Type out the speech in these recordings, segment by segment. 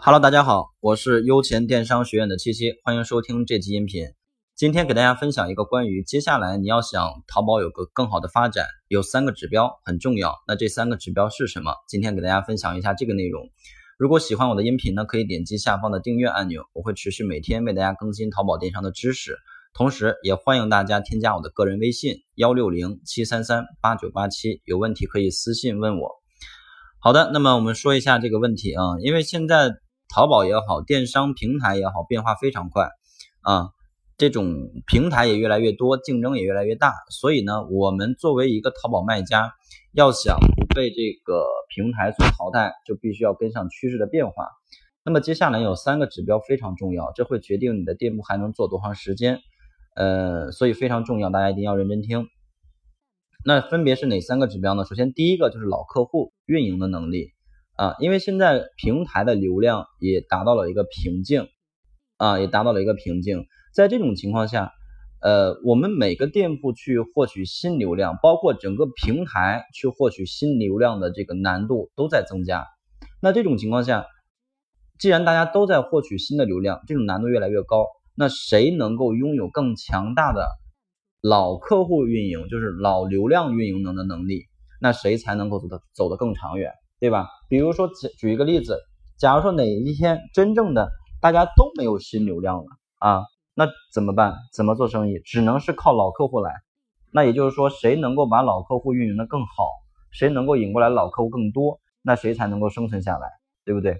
Hello，大家好，我是优钱电商学院的七七，欢迎收听这期音频。今天给大家分享一个关于接下来你要想淘宝有个更好的发展，有三个指标很重要。那这三个指标是什么？今天给大家分享一下这个内容。如果喜欢我的音频呢，可以点击下方的订阅按钮，我会持续每天为大家更新淘宝电商的知识。同时，也欢迎大家添加我的个人微信幺六零七三三八九八七，有问题可以私信问我。好的，那么我们说一下这个问题啊，因为现在。淘宝也好，电商平台也好，变化非常快啊，这种平台也越来越多，竞争也越来越大。所以呢，我们作为一个淘宝卖家，要想不被这个平台所淘汰，就必须要跟上趋势的变化。那么接下来有三个指标非常重要，这会决定你的店铺还能做多长时间。呃，所以非常重要，大家一定要认真听。那分别是哪三个指标呢？首先第一个就是老客户运营的能力。啊，因为现在平台的流量也达到了一个瓶颈，啊，也达到了一个瓶颈。在这种情况下，呃，我们每个店铺去获取新流量，包括整个平台去获取新流量的这个难度都在增加。那这种情况下，既然大家都在获取新的流量，这种难度越来越高，那谁能够拥有更强大的老客户运营，就是老流量运营能的能力，那谁才能够走得走得更长远？对吧？比如说举举一个例子，假如说哪一天真正的大家都没有新流量了啊，那怎么办？怎么做生意？只能是靠老客户来。那也就是说，谁能够把老客户运营的更好，谁能够引过来老客户更多，那谁才能够生存下来，对不对？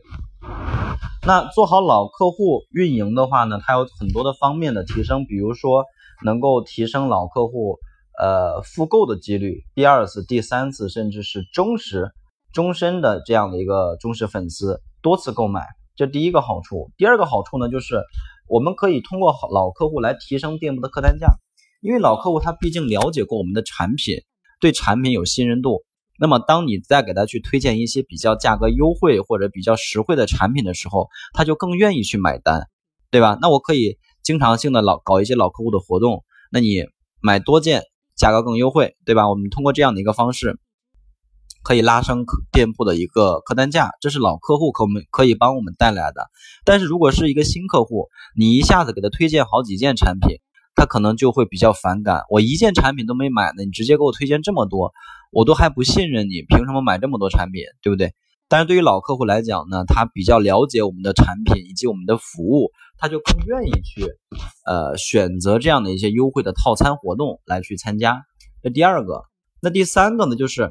那做好老客户运营的话呢，它有很多的方面的提升，比如说能够提升老客户呃复购的几率，第二次、第三次，甚至是忠实。终身的这样的一个忠实粉丝，多次购买，这第一个好处。第二个好处呢，就是我们可以通过老客户来提升店铺的客单价，因为老客户他毕竟了解过我们的产品，对产品有信任度。那么当你再给他去推荐一些比较价格优惠或者比较实惠的产品的时候，他就更愿意去买单，对吧？那我可以经常性的老搞一些老客户的活动，那你买多件价格更优惠，对吧？我们通过这样的一个方式。可以拉升客店铺的一个客单价，这是老客户可我们可以帮我们带来的。但是如果是一个新客户，你一下子给他推荐好几件产品，他可能就会比较反感。我一件产品都没买呢，你直接给我推荐这么多，我都还不信任你，凭什么买这么多产品，对不对？但是对于老客户来讲呢，他比较了解我们的产品以及我们的服务，他就更愿意去呃选择这样的一些优惠的套餐活动来去参加。这第二个，那第三个呢就是。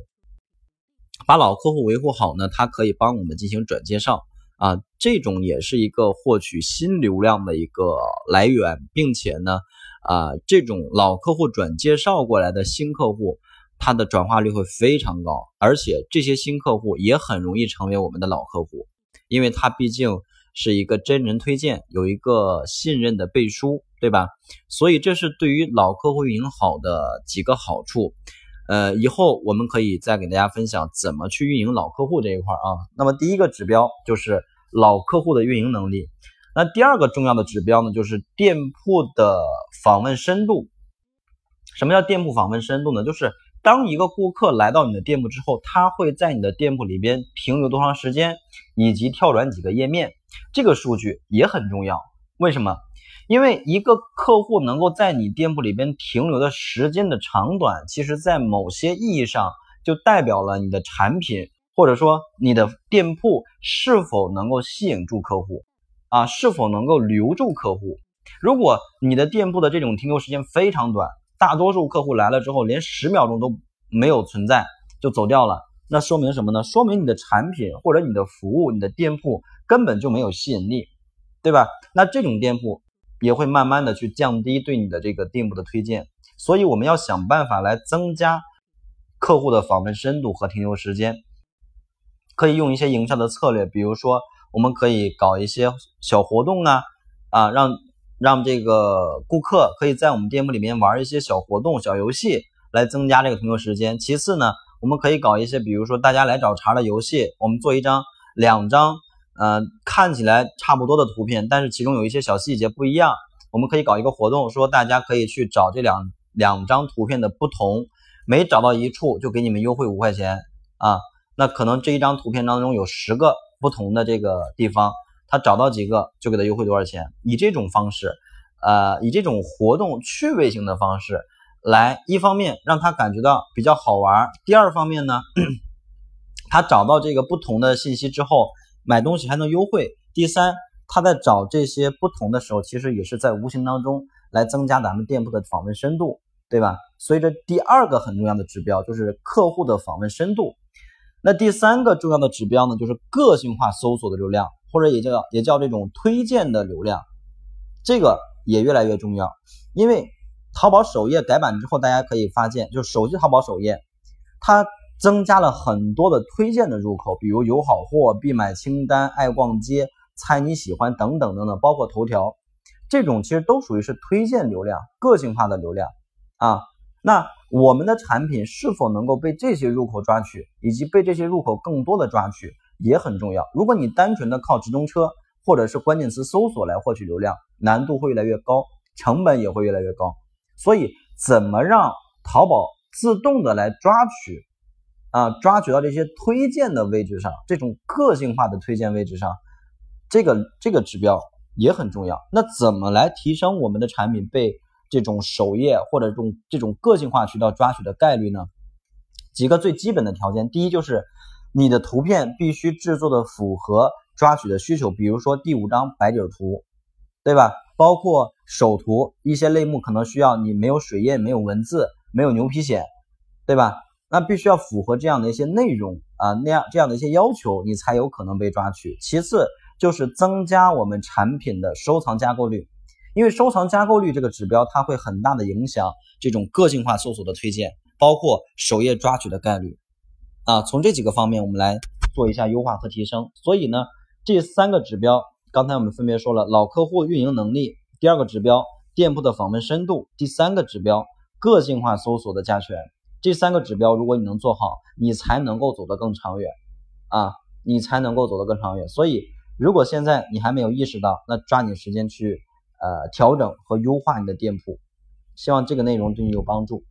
把老客户维护好呢，它可以帮我们进行转介绍啊，这种也是一个获取新流量的一个来源，并且呢，啊，这种老客户转介绍过来的新客户，它的转化率会非常高，而且这些新客户也很容易成为我们的老客户，因为它毕竟是一个真人推荐，有一个信任的背书，对吧？所以这是对于老客户运营好的几个好处。呃，以后我们可以再给大家分享怎么去运营老客户这一块啊。那么第一个指标就是老客户的运营能力。那第二个重要的指标呢，就是店铺的访问深度。什么叫店铺访问深度呢？就是当一个顾客来到你的店铺之后，他会在你的店铺里边停留多长时间，以及跳转几个页面，这个数据也很重要。为什么？因为一个客户能够在你店铺里边停留的时间的长短，其实在某些意义上就代表了你的产品或者说你的店铺是否能够吸引住客户，啊，是否能够留住客户。如果你的店铺的这种停留时间非常短，大多数客户来了之后连十秒钟都没有存在就走掉了，那说明什么呢？说明你的产品或者你的服务、你的店铺根本就没有吸引力，对吧？那这种店铺。也会慢慢的去降低对你的这个店铺的推荐，所以我们要想办法来增加客户的访问深度和停留时间，可以用一些营销的策略，比如说我们可以搞一些小活动啊，啊让让这个顾客可以在我们店铺里面玩一些小活动、小游戏来增加这个停留时间。其次呢，我们可以搞一些，比如说大家来找茬的游戏，我们做一张、两张。呃，看起来差不多的图片，但是其中有一些小细节不一样。我们可以搞一个活动，说大家可以去找这两两张图片的不同，每找到一处就给你们优惠五块钱啊。那可能这一张图片当中有十个不同的这个地方，他找到几个就给他优惠多少钱，以这种方式，呃，以这种活动趣味性的方式来，一方面让他感觉到比较好玩，第二方面呢，他找到这个不同的信息之后，买东西还能优惠。第三，他在找这些不同的时候，其实也是在无形当中来增加咱们店铺的访问深度，对吧？所以这第二个很重要的指标就是客户的访问深度。那第三个重要的指标呢，就是个性化搜索的流量。或者也叫也叫这种推荐的流量，这个也越来越重要。因为淘宝首页改版之后，大家可以发现，就手机淘宝首页，它增加了很多的推荐的入口，比如有好货、必买清单、爱逛街、猜你喜欢等等等等，包括头条，这种其实都属于是推荐流量、个性化的流量啊。那我们的产品是否能够被这些入口抓取，以及被这些入口更多的抓取？也很重要。如果你单纯的靠直通车或者是关键词搜索来获取流量，难度会越来越高，成本也会越来越高。所以，怎么让淘宝自动的来抓取啊，抓取到这些推荐的位置上，这种个性化的推荐位置上，这个这个指标也很重要。那怎么来提升我们的产品被这种首页或者这种这种个性化渠道抓取的概率呢？几个最基本的条件，第一就是。你的图片必须制作的符合抓取的需求，比如说第五张白底图，对吧？包括首图一些类目可能需要你没有水印、没有文字、没有牛皮癣，对吧？那必须要符合这样的一些内容啊，那样这样的一些要求，你才有可能被抓取。其次就是增加我们产品的收藏加购率，因为收藏加购率这个指标它会很大的影响这种个性化搜索的推荐，包括首页抓取的概率。啊，从这几个方面我们来做一下优化和提升。所以呢，这三个指标，刚才我们分别说了老客户运营能力，第二个指标店铺的访问深度，第三个指标个性化搜索的加权。这三个指标，如果你能做好，你才能够走得更长远啊，你才能够走得更长远。所以，如果现在你还没有意识到，那抓紧时间去呃调整和优化你的店铺。希望这个内容对你有帮助。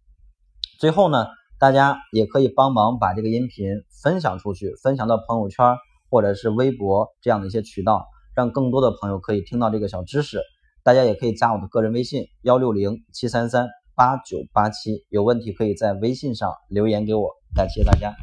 最后呢。大家也可以帮忙把这个音频分享出去，分享到朋友圈或者是微博这样的一些渠道，让更多的朋友可以听到这个小知识。大家也可以加我的个人微信幺六零七三三八九八七，有问题可以在微信上留言给我。感谢大家。